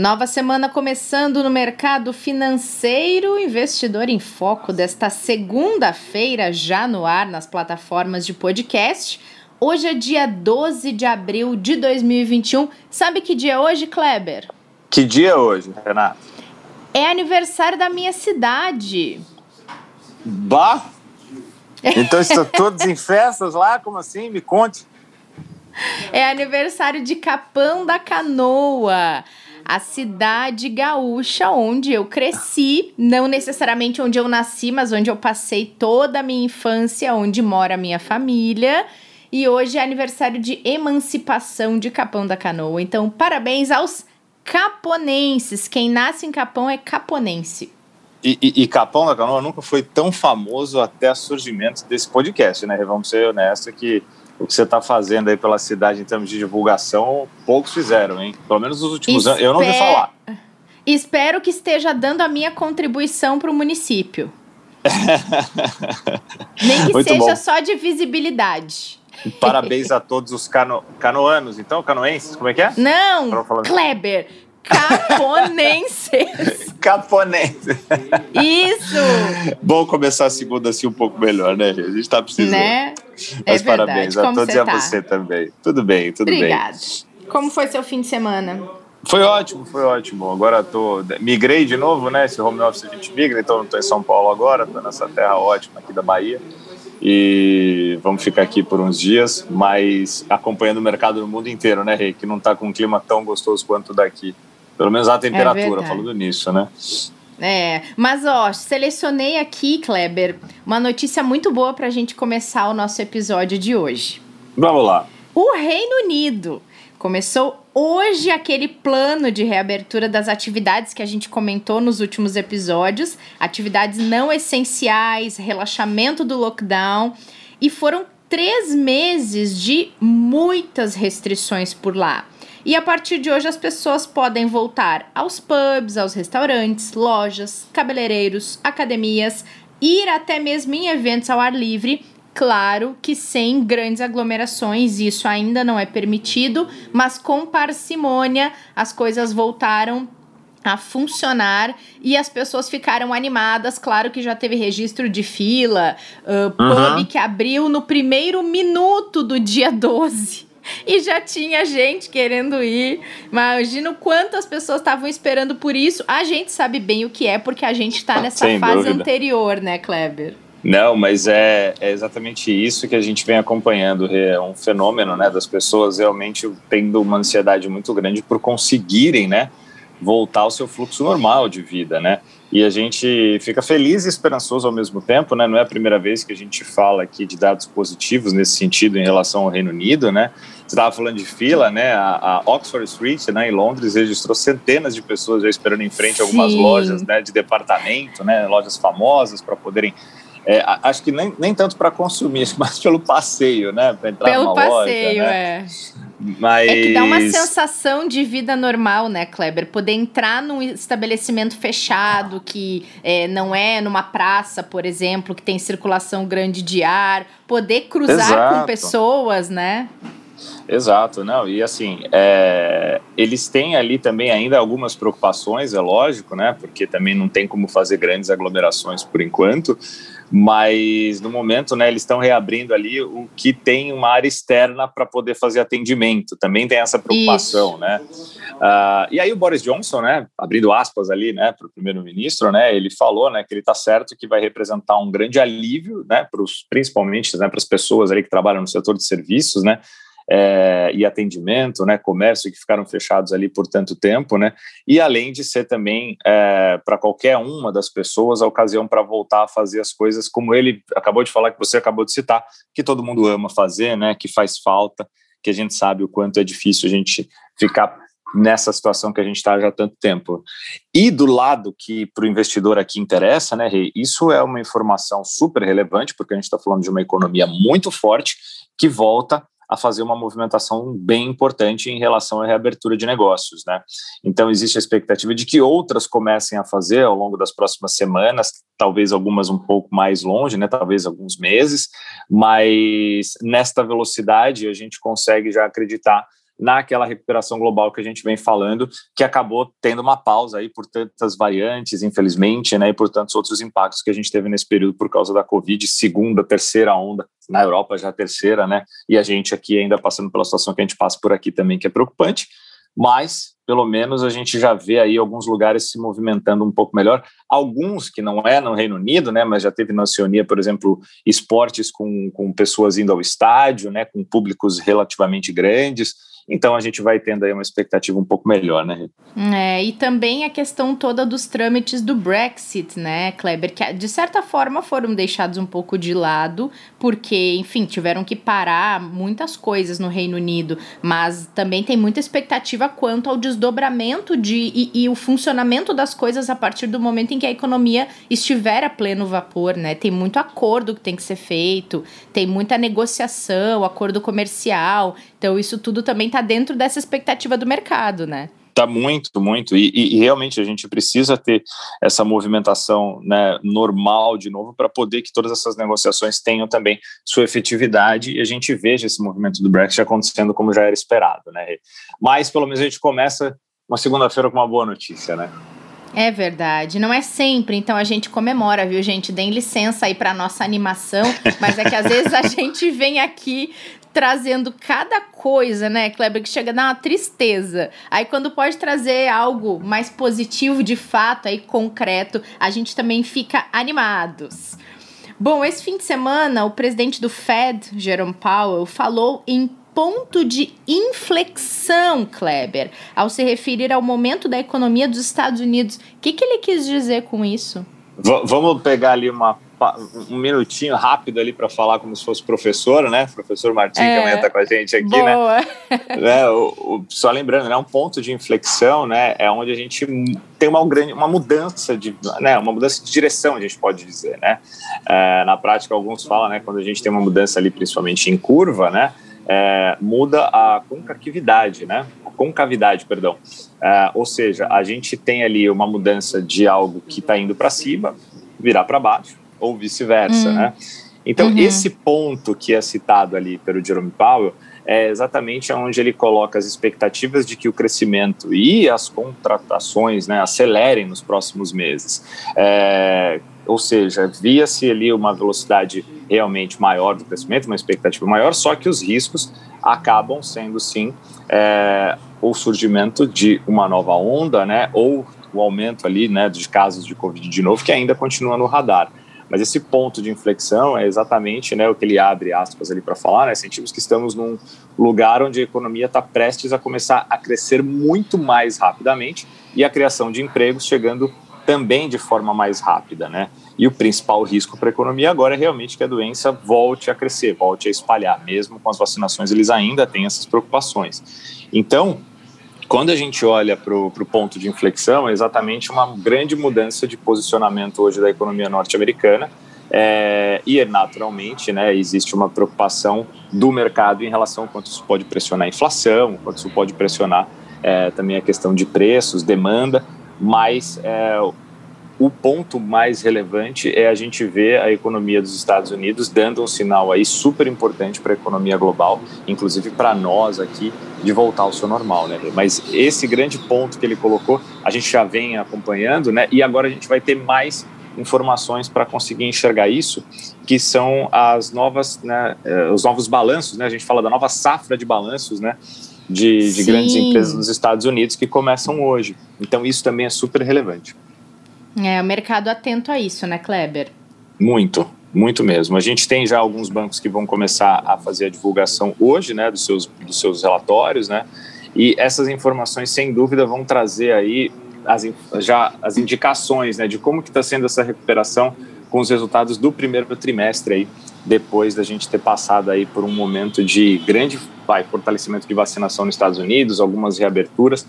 Nova semana começando no mercado financeiro. Investidor em Foco desta segunda-feira, já no ar nas plataformas de podcast. Hoje é dia 12 de abril de 2021. Sabe que dia é hoje, Kleber? Que dia é hoje, Renato? É aniversário da minha cidade. Bah! Então estão todos em festas lá? Como assim? Me conte. É aniversário de Capão da Canoa a cidade gaúcha onde eu cresci, não necessariamente onde eu nasci, mas onde eu passei toda a minha infância, onde mora a minha família. E hoje é aniversário de emancipação de Capão da Canoa. Então, parabéns aos caponenses. Quem nasce em Capão é caponense. E, e, e, Capão da Canoa nunca foi tão famoso até o surgimento desse podcast, né? Vamos ser honestos que o que você está fazendo aí pela cidade em termos de divulgação, poucos fizeram, hein? Pelo menos nos últimos Espe... anos, eu não ouvi falar. Espero que esteja dando a minha contribuição para o município. Nem que Muito seja bom. só de visibilidade. Parabéns a todos os cano... canoanos, então, canoenses, como é que é? Não, Kleber, Caponenses. Caponenses. Isso. Bom começar a segunda assim um pouco melhor, né? A gente tá precisando. Né? É Mas verdade. parabéns a todos e a tá? você também. Tudo bem, tudo Obrigada. bem. Como foi seu fim de semana? Foi ótimo, foi ótimo. Agora tô. Migrei de novo, né? Esse home office a gente migra, então não tô em São Paulo agora, tô nessa terra ótima aqui da Bahia. E vamos ficar aqui por uns dias, mas acompanhando o mercado no mundo inteiro, né, Rei? Que não tá com um clima tão gostoso quanto daqui. Pelo menos a temperatura, é falando nisso, né? É, mas ó, selecionei aqui, Kleber, uma notícia muito boa para a gente começar o nosso episódio de hoje. Vamos lá. O Reino Unido começou hoje aquele plano de reabertura das atividades que a gente comentou nos últimos episódios, atividades não essenciais, relaxamento do lockdown, e foram três meses de muitas restrições por lá. E a partir de hoje as pessoas podem voltar aos pubs, aos restaurantes, lojas, cabeleireiros, academias, ir até mesmo em eventos ao ar livre. Claro que sem grandes aglomerações, isso ainda não é permitido, mas com parcimônia as coisas voltaram a funcionar e as pessoas ficaram animadas. Claro que já teve registro de fila, uh, uhum. pub que abriu no primeiro minuto do dia 12 e já tinha gente querendo ir. Imagina quantas pessoas estavam esperando por isso. A gente sabe bem o que é, porque a gente está nessa Sem fase dúvida. anterior, né, Kleber? Não, mas é, é, exatamente isso que a gente vem acompanhando. É um fenômeno, né, das pessoas realmente tendo uma ansiedade muito grande por conseguirem, né, voltar ao seu fluxo normal de vida, né? E a gente fica feliz e esperançoso ao mesmo tempo, né? Não é a primeira vez que a gente fala aqui de dados positivos nesse sentido em relação ao Reino Unido, né? Você estava falando de fila, né? A, a, Oxford Street, né, em Londres, registrou centenas de pessoas já esperando em frente a algumas Sim. lojas, né, de departamento, né, lojas famosas para poderem é, acho que nem, nem tanto para consumir, mas pelo passeio, né? Pra entrar Pelo passeio, loja, né? é. Mas... É que dá uma sensação de vida normal, né, Kleber? Poder entrar num estabelecimento fechado, que é, não é numa praça, por exemplo, que tem circulação grande de ar, poder cruzar Exato. com pessoas, né? Exato, não, e assim, é, eles têm ali também ainda algumas preocupações, é lógico, né, porque também não tem como fazer grandes aglomerações por enquanto, mas no momento, né, eles estão reabrindo ali o que tem uma área externa para poder fazer atendimento, também tem essa preocupação, Isso. né. Uh, e aí o Boris Johnson, né, abrindo aspas ali, né, para o primeiro-ministro, né, ele falou, né, que ele está certo que vai representar um grande alívio, né, pros, principalmente, né, para as pessoas ali que trabalham no setor de serviços, né, é, e atendimento, né, comércio que ficaram fechados ali por tanto tempo, né, e além de ser também é, para qualquer uma das pessoas a ocasião para voltar a fazer as coisas como ele acabou de falar que você acabou de citar, que todo mundo ama fazer, né, que faz falta, que a gente sabe o quanto é difícil a gente ficar nessa situação que a gente está já há tanto tempo. E do lado que para o investidor aqui interessa, né, isso é uma informação super relevante, porque a gente está falando de uma economia muito forte que volta a fazer uma movimentação bem importante em relação à reabertura de negócios, né? Então existe a expectativa de que outras comecem a fazer ao longo das próximas semanas, talvez algumas um pouco mais longe, né? Talvez alguns meses, mas nesta velocidade a gente consegue já acreditar naquela recuperação global que a gente vem falando, que acabou tendo uma pausa aí por tantas variantes, infelizmente, né, e por tantos outros impactos que a gente teve nesse período por causa da Covid, segunda, terceira onda, na Europa já a terceira, né, e a gente aqui ainda passando pela situação que a gente passa por aqui também, que é preocupante, mas pelo menos a gente já vê aí alguns lugares se movimentando um pouco melhor. Alguns que não é no Reino Unido, né, mas já teve na Oceania, por exemplo, esportes com, com pessoas indo ao estádio, né, com públicos relativamente grandes. Então a gente vai tendo aí uma expectativa um pouco melhor, né? É, e também a questão toda dos trâmites do Brexit, né, Kleber, que de certa forma foram deixados um pouco de lado, porque, enfim, tiveram que parar muitas coisas no Reino Unido, mas também tem muita expectativa quanto ao desdobramento de e, e o funcionamento das coisas a partir do momento em que a economia estiver a pleno vapor, né? Tem muito acordo que tem que ser feito, tem muita negociação, acordo comercial. Então, isso tudo também está dentro dessa expectativa do mercado, né? Tá muito, muito. E, e, realmente a gente precisa ter essa movimentação né, normal de novo para poder que todas essas negociações tenham também sua efetividade e a gente veja esse movimento do Brexit acontecendo como já era esperado, né? Mas pelo menos a gente começa uma segunda-feira com uma boa notícia, né? É verdade, não é sempre, então a gente comemora, viu, gente? Deem licença aí para nossa animação, mas é que às vezes a gente vem aqui trazendo cada coisa, né, Kleber, que chega a dar uma tristeza. Aí quando pode trazer algo mais positivo de fato, aí concreto, a gente também fica animados. Bom, esse fim de semana, o presidente do Fed, Jerome Powell, falou em ponto de inflexão, Kleber, ao se referir ao momento da economia dos Estados Unidos. O que, que ele quis dizer com isso? V vamos pegar ali uma, um minutinho rápido ali para falar como se fosse professor, né? Professor Martim, é, que amanhã está com a gente aqui, né? boa. né? é, o, o, só lembrando, né? Um ponto de inflexão, né? É onde a gente tem uma grande, uma mudança de, né? Uma mudança de direção, a gente pode dizer, né? É, na prática, alguns falam, né? Quando a gente tem uma mudança ali, principalmente em curva, né? É, muda a concavidade, né? A concavidade, perdão. É, ou seja, a gente tem ali uma mudança de algo que está indo para cima, virar para baixo, ou vice-versa, hum. né? Então, uhum. esse ponto que é citado ali pelo Jerome Powell é exatamente onde ele coloca as expectativas de que o crescimento e as contratações né, acelerem nos próximos meses. É, ou seja, via-se ali uma velocidade realmente maior do crescimento, uma expectativa maior, só que os riscos acabam sendo sim é, o surgimento de uma nova onda, né, ou o aumento ali, né, de casos de Covid de novo, que ainda continua no radar. Mas esse ponto de inflexão é exatamente né, o que ele abre aspas ali para falar, né? Sentimos que estamos num lugar onde a economia está prestes a começar a crescer muito mais rapidamente e a criação de empregos chegando também de forma mais rápida, né? E o principal risco para a economia agora é realmente que a doença volte a crescer, volte a espalhar. Mesmo com as vacinações, eles ainda têm essas preocupações. Então, quando a gente olha para o ponto de inflexão, é exatamente uma grande mudança de posicionamento hoje da economia norte-americana. É, e naturalmente né, existe uma preocupação do mercado em relação a quanto isso pode pressionar a inflação, quanto isso pode pressionar é, também a questão de preços, demanda, mas é, o ponto mais relevante é a gente ver a economia dos Estados Unidos dando um sinal aí super importante para a economia global, inclusive para nós aqui, de voltar ao seu normal, né? Mas esse grande ponto que ele colocou, a gente já vem acompanhando, né? E agora a gente vai ter mais informações para conseguir enxergar isso, que são as novas, né, eh, os novos balanços, né? A gente fala da nova safra de balanços, né? De, de grandes empresas nos Estados Unidos que começam hoje. Então isso também é super relevante. É, o mercado atento a isso, né, Kleber? Muito, muito mesmo. A gente tem já alguns bancos que vão começar a fazer a divulgação hoje, né, dos seus, dos seus relatórios, né, e essas informações, sem dúvida, vão trazer aí as, já as indicações, né, de como que está sendo essa recuperação com os resultados do primeiro trimestre aí, depois da gente ter passado aí por um momento de grande vai, fortalecimento de vacinação nos Estados Unidos, algumas reaberturas,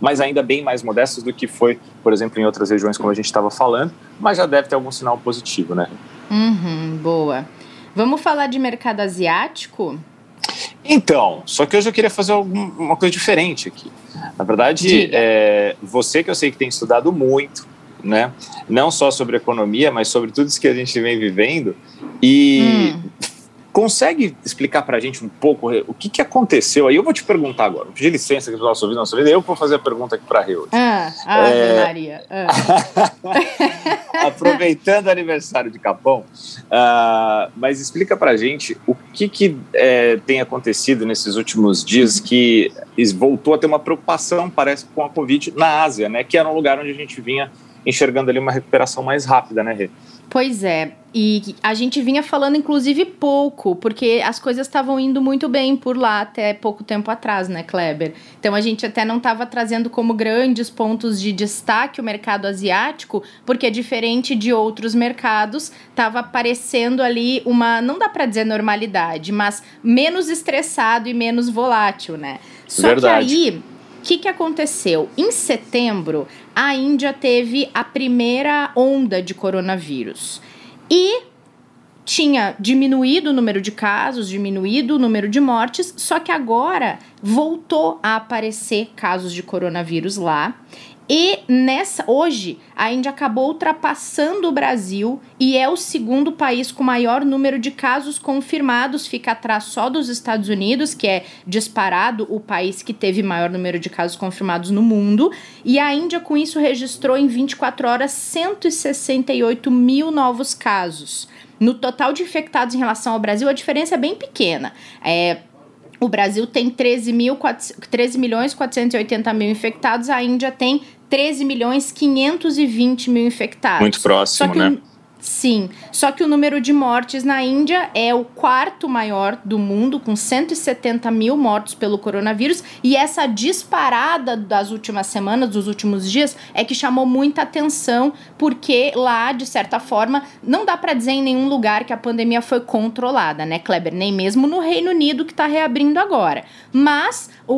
mas ainda bem mais modestas do que foi, por exemplo, em outras regiões, como a gente estava falando, mas já deve ter algum sinal positivo, né? Uhum, boa. Vamos falar de mercado asiático? Então, só que hoje eu queria fazer uma coisa diferente aqui. Na verdade, é, você que eu sei que tem estudado muito, né? Não só sobre economia, mas sobre tudo isso que a gente vem vivendo. E hum. consegue explicar para a gente um pouco o que, que aconteceu? Aí eu vou te perguntar agora. Vou pedir licença aqui do nosso ouvido. Eu vou fazer a pergunta aqui para a Ah, ah é... Maria. Ah. aproveitando o aniversário de Capão, uh, mas explica para a gente o que, que é, tem acontecido nesses últimos dias que voltou a ter uma preocupação, parece, com a Covid na Ásia, né? Que era um lugar onde a gente vinha enxergando ali uma recuperação mais rápida, né, Rê? Pois é, e a gente vinha falando inclusive pouco, porque as coisas estavam indo muito bem por lá até pouco tempo atrás, né, Kleber? Então a gente até não estava trazendo como grandes pontos de destaque o mercado asiático, porque diferente de outros mercados, estava aparecendo ali uma, não dá para dizer normalidade, mas menos estressado e menos volátil, né? Só Verdade. que aí o que, que aconteceu? Em setembro, a Índia teve a primeira onda de coronavírus. E tinha diminuído o número de casos, diminuído o número de mortes, só que agora voltou a aparecer casos de coronavírus lá. E nessa hoje a Índia acabou ultrapassando o Brasil e é o segundo país com maior número de casos confirmados, fica atrás só dos Estados Unidos, que é disparado o país que teve maior número de casos confirmados no mundo. E a Índia com isso registrou em 24 horas 168 mil novos casos. No total de infectados em relação ao Brasil, a diferença é bem pequena. É, o Brasil tem 13, mil, 13 milhões 480 mil infectados, a Índia tem 13 milhões 520 mil infectados. Muito próximo, né? Sim, só que o número de mortes na Índia é o quarto maior do mundo, com 170 mil mortos pelo coronavírus, e essa disparada das últimas semanas, dos últimos dias, é que chamou muita atenção, porque lá, de certa forma, não dá para dizer em nenhum lugar que a pandemia foi controlada, né, Kleber? Nem mesmo no Reino Unido, que está reabrindo agora. Mas o,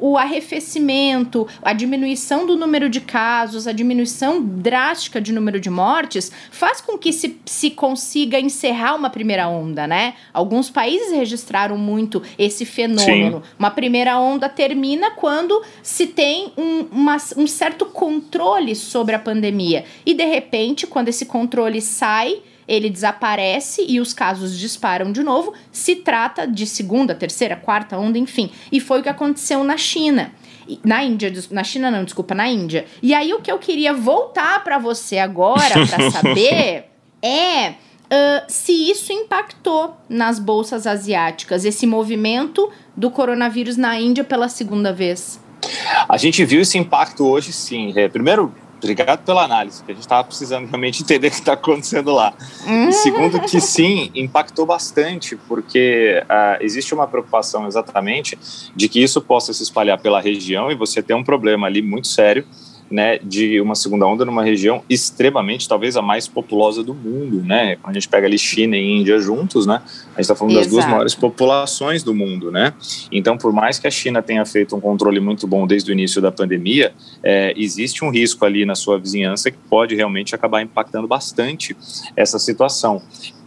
o, o arrefecimento, a diminuição do número de casos, a diminuição drástica de número de mortes, faz com que se, se consiga encerrar uma primeira onda, né? Alguns países registraram muito esse fenômeno. Sim. Uma primeira onda termina quando se tem um, uma, um certo controle sobre a pandemia. E de repente, quando esse controle sai, ele desaparece e os casos disparam de novo. Se trata de segunda, terceira, quarta onda, enfim. E foi o que aconteceu na China. Na Índia, na China não, desculpa, na Índia. E aí o que eu queria voltar para você agora para saber é uh, se isso impactou nas bolsas asiáticas, esse movimento do coronavírus na Índia pela segunda vez. A gente viu esse impacto hoje, sim. É, primeiro, obrigado pela análise, que a gente estava precisando realmente entender o que está acontecendo lá. Uhum. E segundo, que sim, impactou bastante, porque uh, existe uma preocupação exatamente de que isso possa se espalhar pela região e você ter um problema ali muito sério né, de uma segunda onda numa região extremamente, talvez a mais populosa do mundo, né? Quando a gente pega ali China e Índia juntos, né? A gente está falando Exato. das duas maiores populações do mundo, né? Então, por mais que a China tenha feito um controle muito bom desde o início da pandemia, é, existe um risco ali na sua vizinhança que pode realmente acabar impactando bastante essa situação.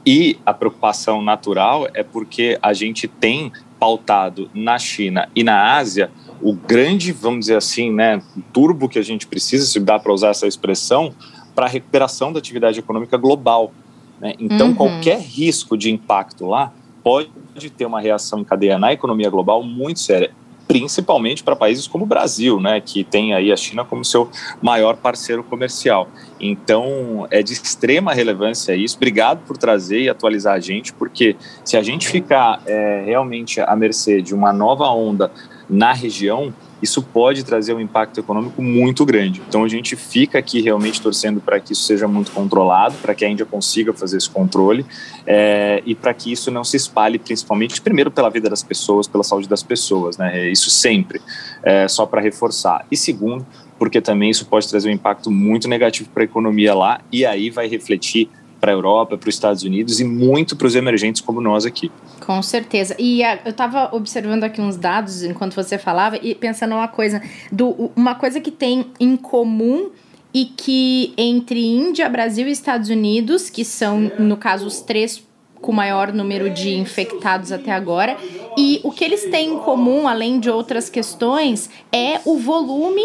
E a preocupação natural é porque a gente tem pautado na China e na Ásia o grande, vamos dizer assim, né, turbo que a gente precisa, se dá para usar essa expressão, para a recuperação da atividade econômica global. Né? Então, uhum. qualquer risco de impacto lá pode ter uma reação em cadeia na economia global muito séria, principalmente para países como o Brasil, né, que tem aí a China como seu maior parceiro comercial. Então, é de extrema relevância isso. Obrigado por trazer e atualizar a gente, porque se a gente ficar é, realmente à mercê de uma nova onda na região, isso pode trazer um impacto econômico muito grande. Então a gente fica aqui realmente torcendo para que isso seja muito controlado, para que a Índia consiga fazer esse controle é, e para que isso não se espalhe, principalmente, primeiro pela vida das pessoas, pela saúde das pessoas, né? Isso sempre, é, só para reforçar. E segundo, porque também isso pode trazer um impacto muito negativo para a economia lá e aí vai refletir para a Europa, para os Estados Unidos e muito para os emergentes como nós aqui. Com certeza. E a, eu estava observando aqui uns dados enquanto você falava e pensando uma coisa, do, uma coisa que tem em comum e que entre Índia, Brasil e Estados Unidos, que são, no caso, os três com maior número de infectados até agora. E o que eles têm em comum, além de outras questões, é o volume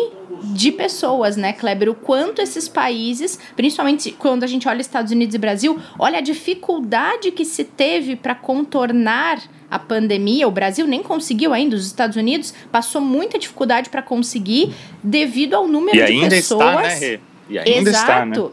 de pessoas, né, Kleber? O quanto esses países, principalmente quando a gente olha Estados Unidos e Brasil, olha a dificuldade que se teve para contornar a pandemia. O Brasil nem conseguiu ainda, os Estados Unidos passou muita dificuldade para conseguir devido ao número e de ainda pessoas. Está, né, Rê? E ainda Exato. está, né?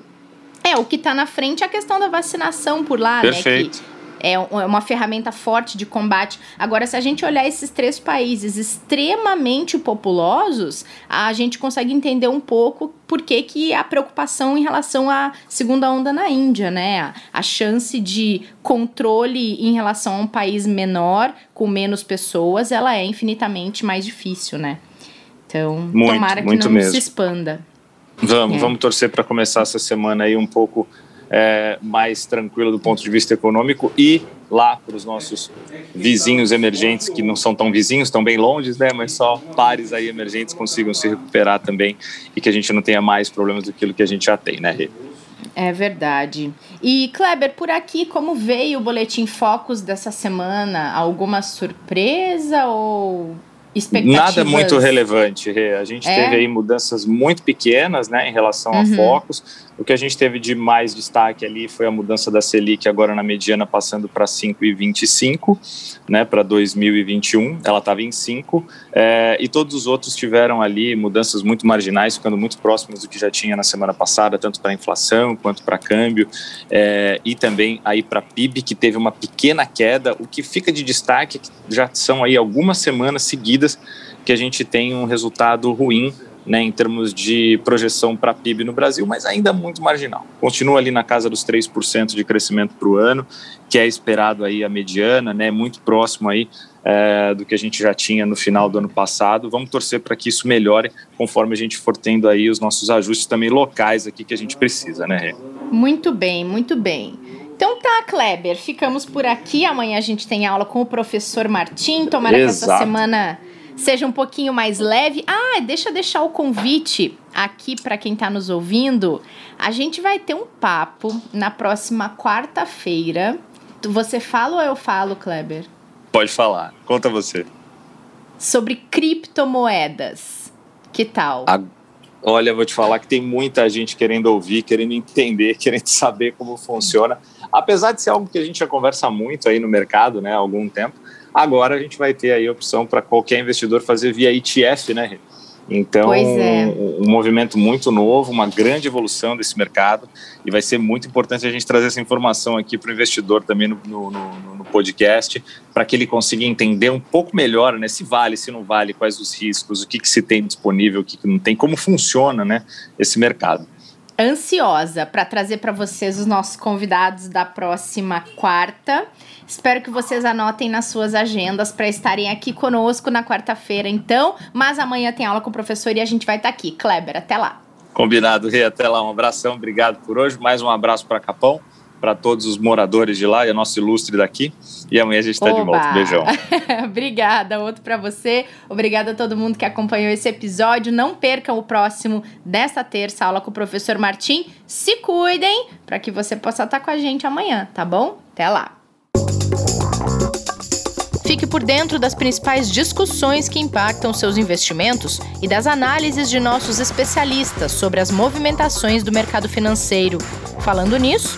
É, o que está na frente é a questão da vacinação por lá, Perfeito. né? Que é, é uma ferramenta forte de combate. Agora, se a gente olhar esses três países extremamente populosos, a gente consegue entender um pouco por que, que a preocupação em relação à segunda onda na Índia, né? A, a chance de controle em relação a um país menor, com menos pessoas, ela é infinitamente mais difícil, né? Então, Muito, tomara que muito não mesmo. se expanda. Vamos, É. vamos torcer para começar essa semana aí um pouco é, mais tranquila do ponto de vista econômico e lá para os nossos vizinhos emergentes, que não são tão vizinhos, estão bem longe, né? Mas só pares aí emergentes consigam se recuperar também e que a gente não tenha mais problemas do que a gente já tem, né, Rê? É verdade. E Kleber, por aqui, como veio o boletim Focus dessa semana? Alguma surpresa ou? Nada muito relevante, Rê. A gente É? teve aí mudanças muito pequenas, né, em relação a Uhum. focos. O que a gente teve de mais destaque ali foi a mudança da Selic agora na mediana passando para 5,25, né, para 2021. Ela estava em 5 é, e todos os outros tiveram ali mudanças muito marginais, ficando muito próximos do que já tinha na semana passada, tanto para inflação quanto para câmbio é, e também aí para PIB que teve uma pequena queda. O que fica de destaque é já são aí algumas semanas seguidas que a gente tem um resultado ruim né, em termos de projeção para PIB no Brasil, mas ainda muito marginal. Continua ali na casa dos 3% de crescimento para o ano, que é esperado aí a mediana, né, muito próximo aí é, do que a gente já tinha no final do ano passado. Vamos torcer para que isso melhore conforme a gente for tendo aí os nossos ajustes também locais aqui que a gente precisa, né, Rê? Muito bem, muito bem. Então tá, Kleber, ficamos por aqui. Amanhã a gente tem aula com o professor Martim. Tomara que essa Exato. semana seja um pouquinho mais leve. Ah, deixa eu deixar o convite aqui para quem está nos ouvindo. A gente vai ter um papo na próxima quarta-feira. Você fala ou eu falo, Kleber? Pode falar, conta você. Sobre criptomoedas. Que tal? A- Olha, vou te falar que tem muita gente querendo ouvir, querendo entender, querendo saber como funciona. Apesar de ser algo que a gente já conversa muito aí no mercado, né, há algum tempo, agora a gente vai ter aí a opção para qualquer investidor fazer via ETF, né? Então, é. um, movimento muito novo, uma grande evolução desse mercado e vai ser muito importante a gente trazer essa informação aqui para o investidor também no, no, no- no podcast, para que ele consiga entender um pouco melhor, né, se vale, se não vale, quais os riscos, o que, que se tem disponível, o que, que não tem, como funciona, né, esse mercado. Ansiosa para trazer para vocês os nossos convidados da próxima quarta. Espero que vocês anotem nas suas agendas para estarem aqui conosco na quarta-feira, então. Mas amanhã tem aula com o professor e a gente vai estar aqui. Kleber, até lá. Combinado, Rê, até lá, um abração, obrigado por hoje, mais um abraço para Capão, para todos os moradores de lá e a nossa ilustre daqui, e amanhã a gente está de volta, beijão. Obrigada, outro para você. Obrigada a todo mundo que acompanhou esse episódio. Não percam o próximo desta terça aula com o professor Martim. Se cuidem para que você possa estar com a gente amanhã, tá bom? Até lá. Fique por dentro das principais discussões que impactam seus investimentos e das análises de nossos especialistas sobre as movimentações do mercado financeiro. Falando nisso,